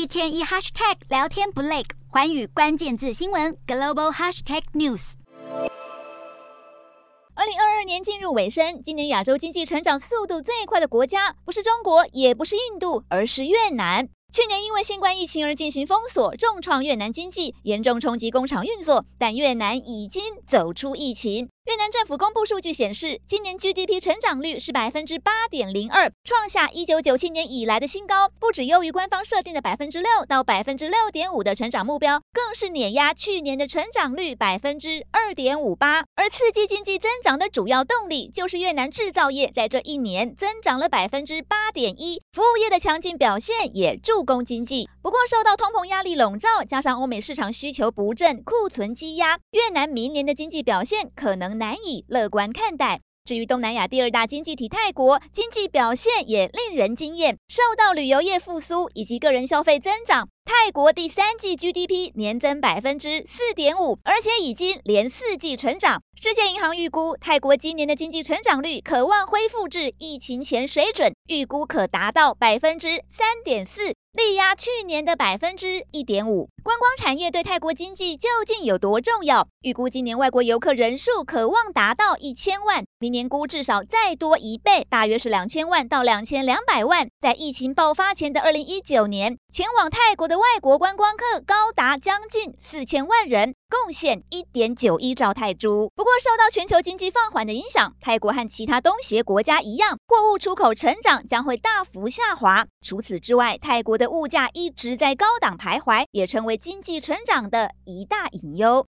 一天一 hashtag 聊天不累，寰宇关键字新闻 global hashtag news。二零二二年进入尾声，今年亚洲经济成长速度最快的国家不是中国，也不是印度，而是越南。去年因为新冠疫情而进行封锁，重创越南经济，严重冲击工厂运作。但越南已经走出疫情。越南政府公布数据显示，今年 GDP 成长率是百分之八点零二，创下一九九七年以来的新高，不止优于官方设定的百分之六到百分之六点五的成长目标，更是碾压去年的成长率百分之二点五八。而刺激经济增长的主要动力，就是越南制造业在这一年增长了百分之八点一，服务业的强劲表现也助攻经济。不过，受到通膨压力笼罩，加上欧美市场需求不振、库存积压，越南明年的经济表现可能难以乐观看待。至于东南亚第二大经济体泰国，经济表现也令人惊艳，受到旅游业复苏以及个人消费增长，泰国第三季 GDP 年增百分之四点五，而且已经连四季成长。世界银行预估，泰国今年的经济成长率可望恢复至疫情前水准，预估可达到百分之三点四。力压去年的百分之一点五。观光产业对泰国经济究竟有多重要？预估今年外国游客人数可望达到一千万，明年估至少再多一倍，大约是两千万到两千两百万。在疫情爆发前的二零一九年，前往泰国的外国观光客高达将近四千万人。贡献一点九一兆泰铢。不过，受到全球经济放缓的影响，泰国和其他东协国家一样，货物出口成长将会大幅下滑。除此之外，泰国的物价一直在高档徘徊，也成为为经济成长的一大隐忧。